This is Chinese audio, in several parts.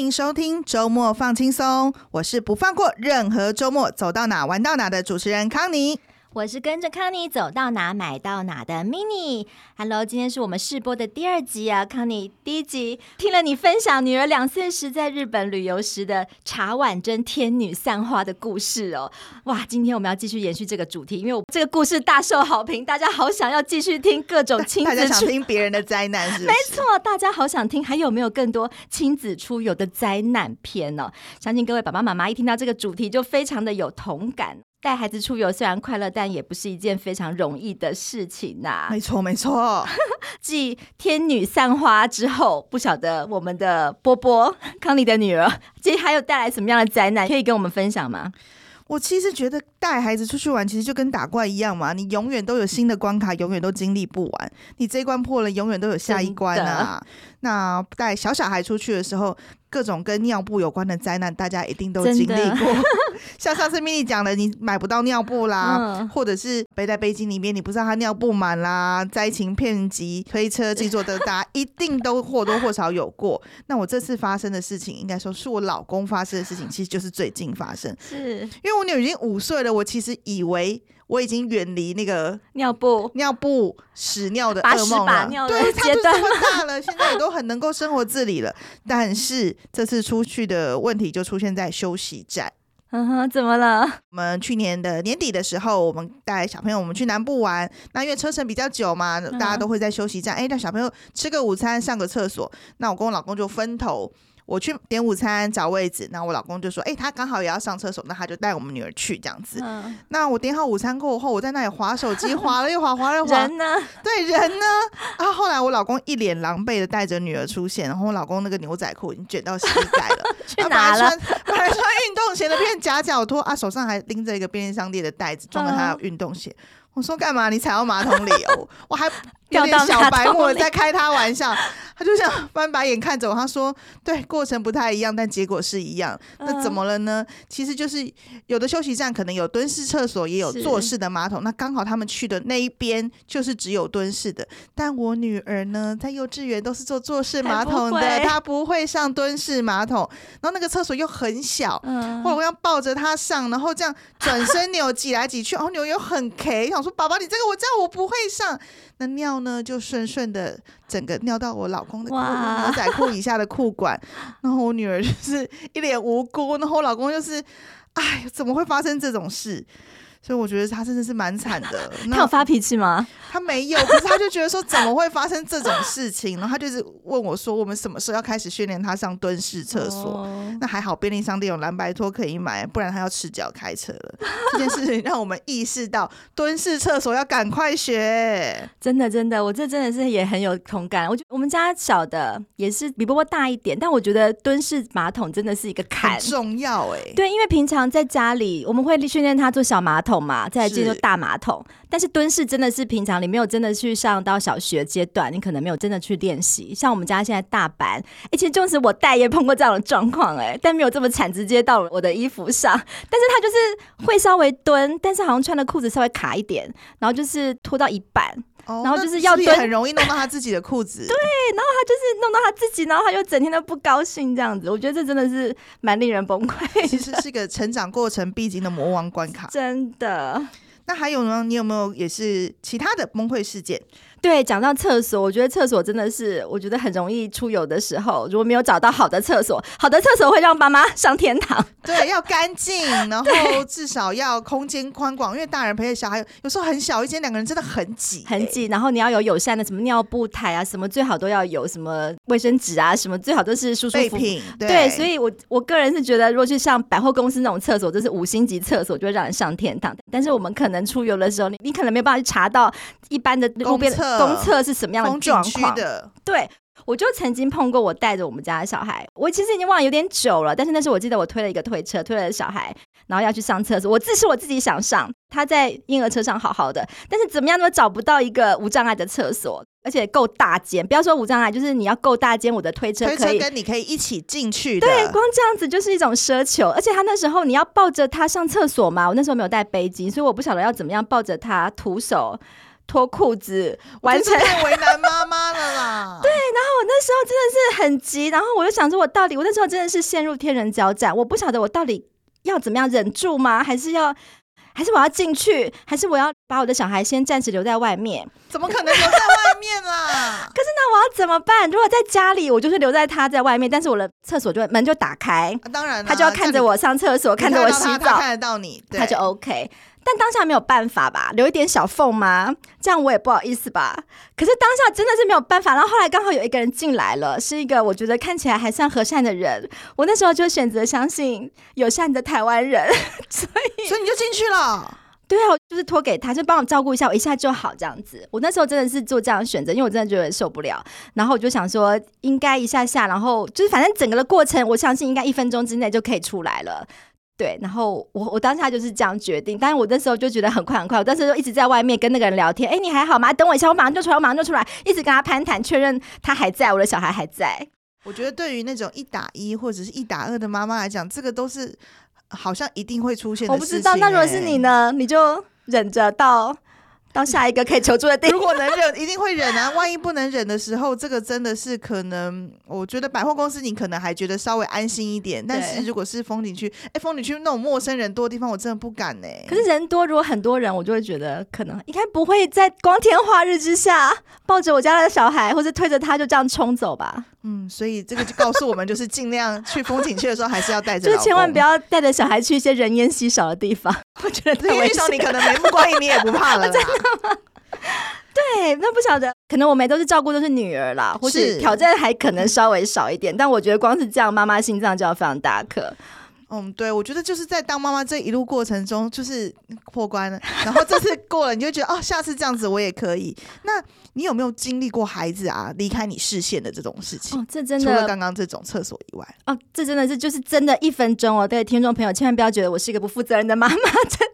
欢迎收听周末放轻松，我是不放过任何周末，走到哪玩到哪的主持人康妮。我是跟着康妮走到哪买到哪的 mini，Hello，今天是我们试播的第二集啊，康妮第一集听了你分享女儿两岁时在日本旅游时的茶碗蒸天女散花的故事哦，哇，今天我们要继续延续这个主题，因为我这个故事大受好评，大家好想要继续听各种亲子，大家想听别人的灾难是不是？没错，大家好想听，还有没有更多亲子出游的灾难片呢？相信各位爸爸妈妈一听到这个主题就非常的有同感。带孩子出游虽然快乐，但也不是一件非常容易的事情呐、啊。没错，没错。继天女散花之后，不晓得我们的波波康妮的女儿，这还有带来什么样的灾难，可以跟我们分享吗？我其实觉得带孩子出去玩，其实就跟打怪一样嘛，你永远都有新的关卡，永远都经历不完。你这一关破了，永远都有下一关啊。那带小小孩出去的时候，各种跟尿布有关的灾难，大家一定都经历过。像上次 mini 讲的，你买不到尿布啦，嗯、或者是背在背巾里面，你不知道他尿布满啦，灾情片及推车进座的，大家一定都或多或少有过。那我这次发生的事情，应该说是我老公发生的事情，其实就是最近发生。是因为我女儿已经五岁了，我其实以为我已经远离那个尿布、尿布屎尿的噩梦了。对，他都这么大 了，现在也都很能够生活自理了。但是这次出去的问题就出现在休息站。嗯哼，怎么了？我们去年的年底的时候，我们带小朋友我们去南部玩。那因为车程比较久嘛，大家都会在休息站，哎、嗯，让小朋友吃个午餐，上个厕所。那我跟我老公就分头。我去点午餐找位置，然后我老公就说：“哎、欸，他刚好也要上厕所，那他就带我们女儿去这样子。嗯”那我点好午餐过后，我在那里划手机，划了一滑，滑了又划。人呢？对，人呢？然后后来我老公一脸狼狈的带着女儿出现，然后我老公那个牛仔裤已经卷到膝盖了，去哪了？本来穿运动鞋的变夹脚拖啊，手上还拎着一个便利商店的袋子，装了他的运动鞋。嗯我说干嘛？你踩到马桶里哦！我还有点小白我在开他玩笑，他就想翻白眼看着我。他说：“对，过程不太一样，但结果是一样。那怎么了呢？其实就是有的休息站可能有蹲式厕所，也有坐式的马桶。那刚好他们去的那一边就是只有蹲式的。但我女儿呢，在幼稚园都是坐坐式马桶的，她不会上蹲式马桶。然后那个厕所又很小，后来我要抱着她上，然后这样转身扭挤来挤去，然后扭又很 K。想说：“宝宝，你这个我知道我不会上。”那尿呢，就顺顺的整个尿到我老公的裤牛仔裤以下的裤管。然后我女儿就是一脸无辜，然后我老公就是，哎，怎么会发生这种事？所以我觉得他真的是蛮惨的。他有发脾气吗？他没有，可是他就觉得说怎么会发生这种事情？然后他就是问我说：“我们什么时候要开始训练他上蹲式厕所？”哦、那还好，便利商店有蓝白拖可以买，不然他要赤脚开车了。这件事情让我们意识到蹲式厕所要赶快学。真的，真的，我这真的是也很有同感。我觉得我们家小的也是比波波大一点，但我觉得蹲式马桶真的是一个坎，很重要哎。对，因为平常在家里我们会训练他坐小马桶。嘛，再来进入大马桶，是但是蹲式真的是平常你没有真的去上到小学阶段，你可能没有真的去练习。像我们家现在大班，而且就是我带也碰过这样的状况，哎，但没有这么惨，直接到我的衣服上。但是他就是会稍微蹲，但是好像穿的裤子稍微卡一点，然后就是拖到一半，哦、然后就是要蹲，很容易弄到他自己的裤子。对，然后他就是弄到他自己，然后他就整天都不高兴这样子。我觉得这真的是蛮令人崩溃。其实是一个成长过程必经的魔王关卡，真的。那还有呢？你有没有也是其他的崩溃事件？对，讲到厕所，我觉得厕所真的是，我觉得很容易出游的时候，如果没有找到好的厕所，好的厕所会让爸妈上天堂。对，要干净，然后至少要空间宽广，因为大人陪着小孩，有时候很小一间，两个人真的很挤，很挤。然后你要有友善的什么尿布台啊，什么最好都要有什么卫生纸啊，什么最好都是舒舒服服。对，对，所以我我个人是觉得，如果去上百货公司那种厕所，就是五星级厕所，就会让人上天堂。但是我们可能出游的时候，你你可能没有办法去查到一般的路边的。公厕是什么样的状况？对，我就曾经碰过，我带着我们家的小孩，我其实已经忘了有点久了，但是那时候我记得我推了一个推车，推了小孩，然后要去上厕所。我自是我自己想上，他在婴儿车上好好的，但是怎么样都找不到一个无障碍的厕所，而且够大间。不要说无障碍，就是你要够大间，我的推车可以推车跟你可以一起进去的。对，光这样子就是一种奢求。而且他那时候你要抱着他上厕所嘛，我那时候没有带背巾，所以我不晓得要怎么样抱着他徒手。脱裤子，完成太为难妈妈了啦。对，然后我那时候真的是很急，然后我就想说，我到底我那时候真的是陷入天人交战，我不晓得我到底要怎么样忍住吗？还是要？还是我要进去，还是我要把我的小孩先暂时留在外面？怎么可能留在外面啦？可是那我要怎么办？如果在家里，我就是留在他在外面，但是我的厕所就门就打开，啊、当然他就要看着我上厕所，看着我洗澡，看得到你，他就 OK。但当下没有办法吧，留一点小缝吗？这样我也不好意思吧。可是当下真的是没有办法。然后后来刚好有一个人进来了，是一个我觉得看起来还算和善的人。我那时候就选择相信友善的台湾人，所以所以你就进去了。对啊，我就是托给他，就帮我照顾一下，我一下就好这样子。我那时候真的是做这样的选择，因为我真的觉得受不了。然后我就想说，应该一下下，然后就是反正整个的过程，我相信应该一分钟之内就可以出来了。对，然后我我当下就是这样决定，但是我那时候就觉得很快很快，我当时就一直在外面跟那个人聊天，哎，你还好吗？等我一下，我马上就出来，我马上就出来，一直跟他攀谈，确认他还在，我的小孩还在。我觉得对于那种一打一或者是一打二的妈妈来讲，这个都是好像一定会出现的。我不知道，那如果是你呢？你就忍着到。到下一个可以求助的地方，如果能忍，一定会忍啊！万一不能忍的时候，这个真的是可能。我觉得百货公司你可能还觉得稍微安心一点，但是如果是风景区，哎，风景区那种陌生人多的地方，我真的不敢呢。可是人多，如果很多人，我就会觉得可能应该不会在光天化日之下 抱着我家的小孩，或者推着他就这样冲走吧。嗯，所以这个就告诉我们，就是尽量去风景区的时候，还是要带着，就千万不要带着小孩去一些人烟稀少的地方。我觉得因为你可能眉目光影，你也不怕了。真的吗？对，那不晓得，可能我们都是照顾都是女儿啦，或是挑战还可能稍微少一点，但我觉得光是这样，妈妈心脏就要非常大颗。嗯，对，我觉得就是在当妈妈这一路过程中，就是破关了，然后这次过了，你就觉得哦，下次这样子我也可以。那你有没有经历过孩子啊离开你视线的这种事情？哦，这真的除了刚刚这种厕所以外，哦，这真的是就是真的一分钟哦。对，听众朋友千万不要觉得我是一个不负责任的妈妈，真。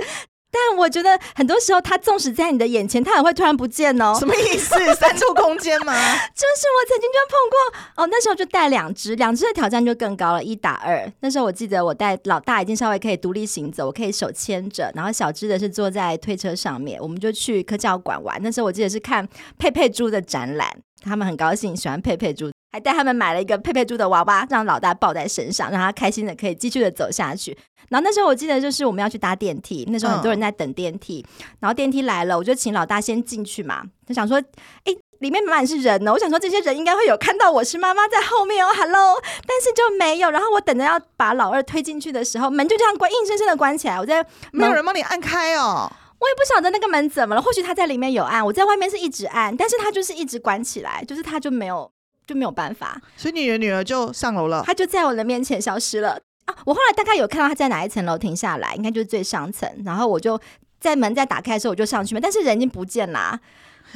但我觉得很多时候，他纵使在你的眼前，他也会突然不见哦。什么意思？三处空间吗？就是我曾经就碰过哦，那时候就带两只，两只的挑战就更高了，一打二。那时候我记得我带老大已经稍微可以独立行走，我可以手牵着，然后小只的是坐在推车上面，我们就去科教馆玩。那时候我记得是看佩佩猪的展览，他们很高兴，喜欢佩佩猪，还带他们买了一个佩佩猪的娃娃，让老大抱在身上，让他开心的可以继续的走下去。然后那时候我记得就是我们要去搭电梯，那时候很多人在等电梯，嗯、然后电梯来了，我就请老大先进去嘛。他想说，哎，里面满满是人呢，我想说这些人应该会有看到我是妈妈在后面哦，Hello，但是就没有。然后我等着要把老二推进去的时候，门就这样关，硬生生的关起来。我在没有人帮你按开哦，我也不晓得那个门怎么了，或许他在里面有按，我在外面是一直按，但是他就是一直关起来，就是他就没有就没有办法。所以你的女儿就上楼了，她就在我的面前消失了。啊！我后来大概有看到她在哪一层楼停下来，应该就是最上层。然后我就在门再打开的时候，我就上去嘛。但是人已经不见啦，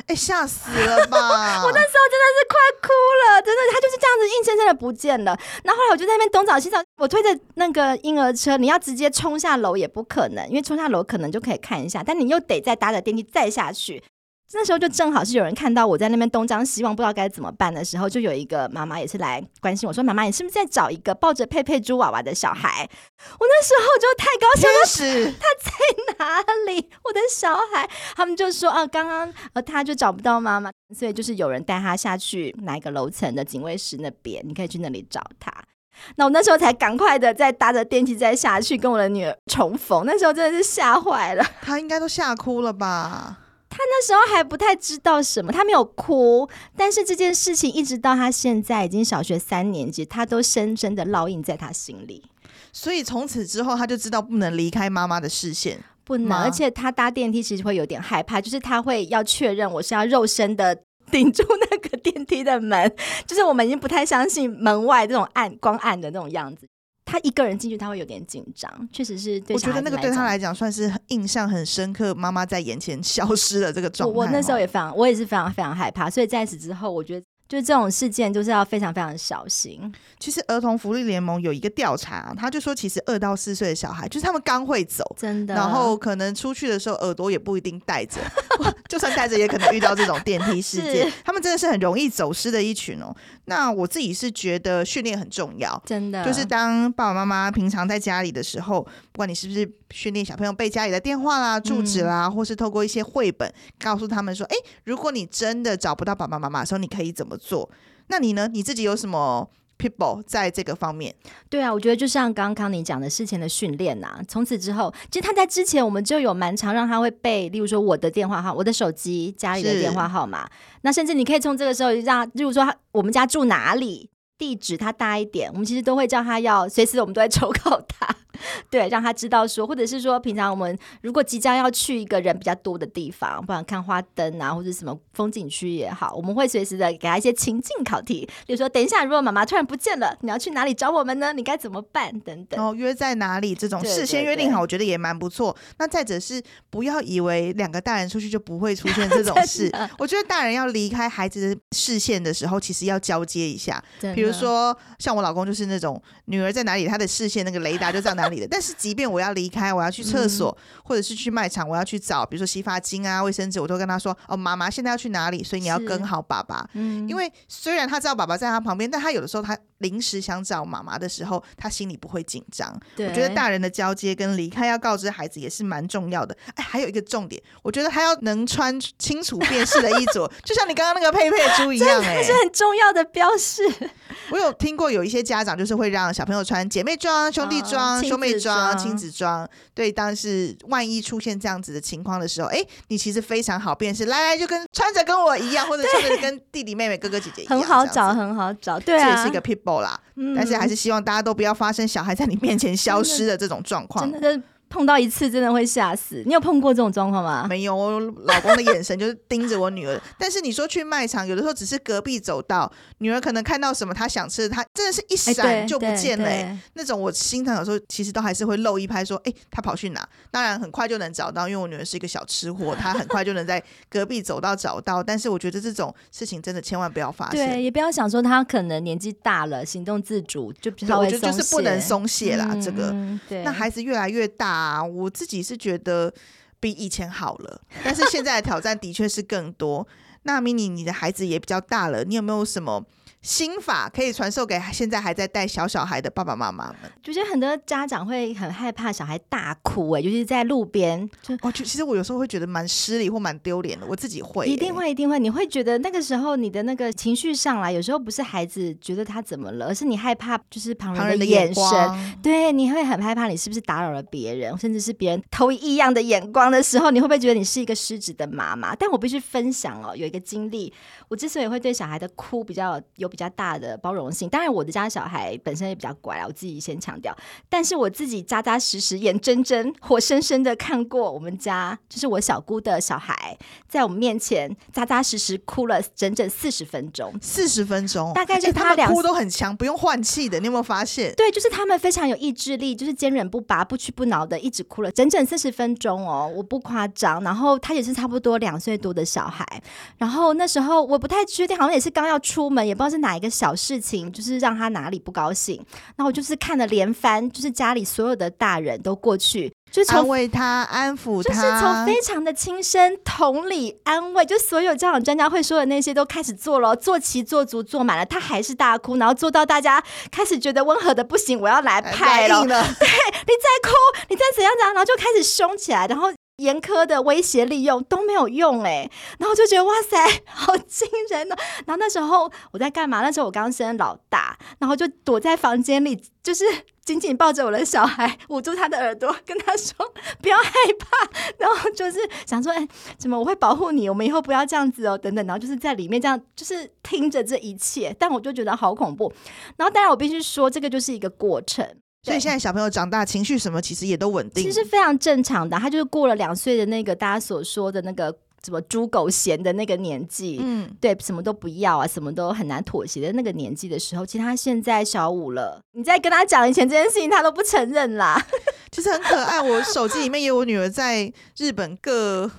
哎、欸，吓死了吧！我那时候真的是快哭了，真的，他就是这样子硬生生的不见了。然后后来我就在那边东找西找，我推着那个婴儿车，你要直接冲下楼也不可能，因为冲下楼可能就可以看一下，但你又得再搭着电梯再下去。那时候就正好是有人看到我在那边东张西望，不知道该怎么办的时候，就有一个妈妈也是来关心我说：“妈妈，你是不是在找一个抱着佩佩猪娃娃的小孩？”我那时候就太高兴了，是他在哪里？我的小孩？他们就说：“啊，刚刚呃他就找不到妈妈，所以就是有人带他下去哪一个楼层的警卫室那边，你可以去那里找他。”那我那时候才赶快的再搭着电梯再下去跟我的女儿重逢。那时候真的是吓坏了，他应该都吓哭了吧？他那时候还不太知道什么，他没有哭，但是这件事情一直到他现在已经小学三年级，他都深深的烙印在他心里。所以从此之后，他就知道不能离开妈妈的视线，不能。而且他搭电梯其实会有点害怕，就是他会要确认我是要肉身的顶住那个电梯的门，就是我们已经不太相信门外这种暗光暗的那种样子。他一个人进去，他会有点紧张，确实是对。我觉得那个对他来讲算是印象很深刻，妈妈在眼前消失了这个状态。我那时候也非常，我也是非常非常害怕，所以在此之后，我觉得。就这种事件，就是要非常非常小心。其实儿童福利联盟有一个调查，他就说，其实二到四岁的小孩，就是他们刚会走，真的，然后可能出去的时候耳朵也不一定戴着，就算戴着也可能遇到这种电梯事件。他们真的是很容易走失的一群哦。那我自己是觉得训练很重要，真的，就是当爸爸妈妈平常在家里的时候，不管你是不是训练小朋友背家里的电话啦、住址啦，嗯、或是透过一些绘本告诉他们说：“哎，如果你真的找不到爸爸妈妈的时候，你可以怎么做？”那你呢？你自己有什么 people 在这个方面？对啊，我觉得就像刚刚康妮讲的事前的训练呐，从此之后，其实他在之前我们就有蛮常让他会背，例如说我的电话号、我的手机、家里的电话号码。那甚至你可以从这个时候让，例如说他我们家住哪里。地址他大一点，我们其实都会叫他要随时，我们都会 抽考他。对，让他知道说，或者是说，平常我们如果即将要去一个人比较多的地方，不管看花灯啊，或者什么风景区也好，我们会随时的给他一些情境考题，比如说，等一下如果妈妈突然不见了，你要去哪里找我们呢？你该怎么办？等等。哦，约在哪里？这种事先约定好，我觉得也蛮不错。那再者是不要以为两个大人出去就不会出现这种 事。我觉得大人要离开孩子的视线的时候，其实要交接一下。比如说，像我老公就是那种女儿在哪里，他的视线那个雷达就在哪里的。但是，即便我要离开，我要去厕所，嗯、或者是去卖场，我要去找，比如说洗发精啊、卫生纸，我都跟他说：“哦，妈妈现在要去哪里？所以你要跟好爸爸。”嗯，因为虽然他知道爸爸在他旁边，但他有的时候他临时想找妈妈的时候，他心里不会紧张。对，我觉得大人的交接跟离开要告知孩子也是蛮重要的。哎，还有一个重点，我觉得他要能穿清楚辨识的衣着，就像你刚刚那个佩佩猪一样，哎，是很重要的标识。我有听过有一些家长就是会让小朋友穿姐妹装、兄弟装、哦、兄妹装、亲子装。对，当是万一出现这样子的情况的时候，哎，你其实非常好辨识，来来就跟穿着跟我一样，或者穿着跟弟弟妹妹、哥哥姐姐一样，很好找，很好找。对啊，这也是一个 people 啦。嗯、但是还是希望大家都不要发生小孩在你面前消失的这种状况。真的。碰到一次真的会吓死。你有碰过这种状况吗？没有，我老公的眼神就是盯着我女儿。但是你说去卖场，有的时候只是隔壁走道，女儿可能看到什么她想吃的，她真的是一闪就不见了、欸。那种我心疼，有时候其实都还是会漏一拍，说：“哎、欸，她跑去哪？”当然很快就能找到，因为我女儿是一个小吃货，她很快就能在隔壁走道找到。但是我觉得这种事情真的千万不要发生。对，也不要想说她可能年纪大了，行动自主就比较。我觉得就是不能松懈啦，嗯、这个。对。那孩子越来越大。啊，我自己是觉得比以前好了，但是现在的挑战的确是更多。那 mini，你的孩子也比较大了，你有没有什么？心法可以传授给现在还在带小小孩的爸爸妈妈们。就觉得很多家长会很害怕小孩大哭，哎，尤其是在路边。就哦，就其实我有时候会觉得蛮失礼或蛮丢脸的，我自己会。一定会，一定会。你会觉得那个时候你的那个情绪上来，有时候不是孩子觉得他怎么了，而是你害怕，就是旁人的眼神。对，你会很害怕，你是不是打扰了别人，甚至是别人投异样的眼光的时候，你会不会觉得你是一个失职的妈妈？但我必须分享哦，有一个经历，我之所以会对小孩的哭比较有。比较大的包容性，当然我的家小孩本身也比较乖啊，我自己先强调。但是我自己扎扎实实、眼睁睁、活生生的看过我们家，就是我小姑的小孩，在我们面前扎扎实实哭了整整四十分钟。四十分钟，大概是他俩哭都很强，不用换气的。你有没有发现？对，就是他们非常有意志力，就是坚韧不拔、不屈不挠的，一直哭了整整四十分钟哦，我不夸张。然后他也是差不多两岁多的小孩，然后那时候我不太确定，好像也是刚要出门，也不知道是哪一个小事情，就是让他哪里不高兴。然后我就是看了连番，就是家里所有的大人都过去，就是安慰他、安抚他，就是从非常的轻声、同理、安慰，就所有家长专家会说的那些都开始做了，做齐、做足、做满了，他还是大哭，然后做到大家开始觉得温和的不行，我要来拍了。对，你再哭，你再怎样怎样，然后就开始凶起来，然后。严苛的威胁利用都没有用哎、欸，然后就觉得哇塞，好惊人哦！然后那时候我在干嘛？那时候我刚生老大，然后就躲在房间里，就是紧紧抱着我的小孩，捂住他的耳朵，跟他说不要害怕。然后就是想说，哎，怎么我会保护你？我们以后不要这样子哦，等等。然后就是在里面这样，就是听着这一切，但我就觉得好恐怖。然后当然我必须说，这个就是一个过程。所以现在小朋友长大，情绪什么其实也都稳定，其实非常正常的。他就是过了两岁的那个大家所说的那个什么猪狗嫌的那个年纪，嗯，对，什么都不要啊，什么都很难妥协的那个年纪的时候，其实他现在小五了，你再跟他讲以前这件事情，他都不承认啦。其实很可爱，我手机里面有我女儿在日本各。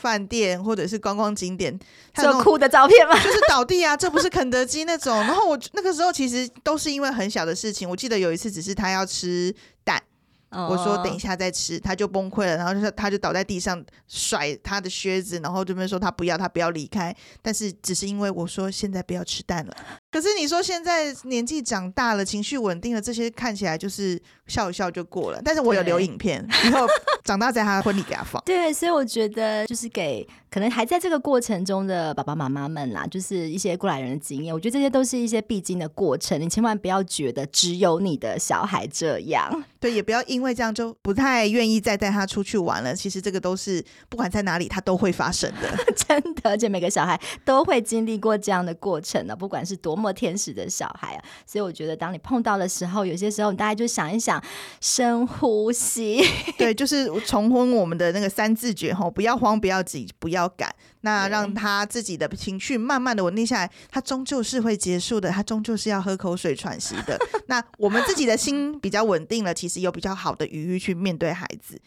饭店或者是观光景点，有酷的照片吗？就是倒地啊，这不是肯德基那种。然后我那个时候其实都是因为很小的事情。我记得有一次只是他要吃蛋，我说等一下再吃，他就崩溃了，然后就是他就倒在地上甩他的靴子，然后这边说他不要，他不要离开。但是只是因为我说现在不要吃蛋了。可是你说现在年纪长大了，情绪稳定了，这些看起来就是笑一笑就过了。但是我有留影片，以后长大在他的婚礼给他放。对，所以我觉得就是给可能还在这个过程中的爸爸妈妈们啦，就是一些过来人的经验。我觉得这些都是一些必经的过程，你千万不要觉得只有你的小孩这样。对，也不要因为这样就不太愿意再带他出去玩了。其实这个都是不管在哪里，他都会发生的，真的。而且每个小孩都会经历过这样的过程的，不管是多么天使的小孩啊。所以我觉得，当你碰到的时候，有些时候你大家就想一想，深呼吸。对，就是重婚我们的那个三字诀吼，不要慌，不要急，不要赶。那让他自己的情绪慢慢的稳定下来，他终究是会结束的，他终究是要喝口水喘息的。那我们自己的心比较稳定了，其实有比较好的余裕去面对孩子。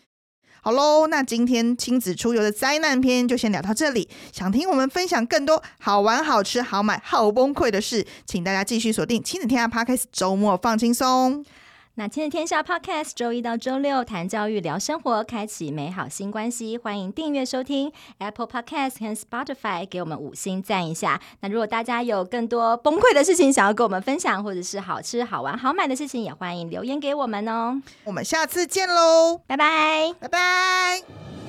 好喽，那今天亲子出游的灾难篇就先聊到这里。想听我们分享更多好玩、好吃、好买、好崩溃的事，请大家继续锁定亲子天下 Podcast，周末放轻松。那亲子天下 Podcast 周一到周六谈教育、聊生活，开启美好新关系。欢迎订阅收听 Apple Podcast 和 Spotify，给我们五星赞一下。那如果大家有更多崩溃的事情想要跟我们分享，或者是好吃、好玩、好买的事情，也欢迎留言给我们哦。我们下次见喽，拜拜，拜拜。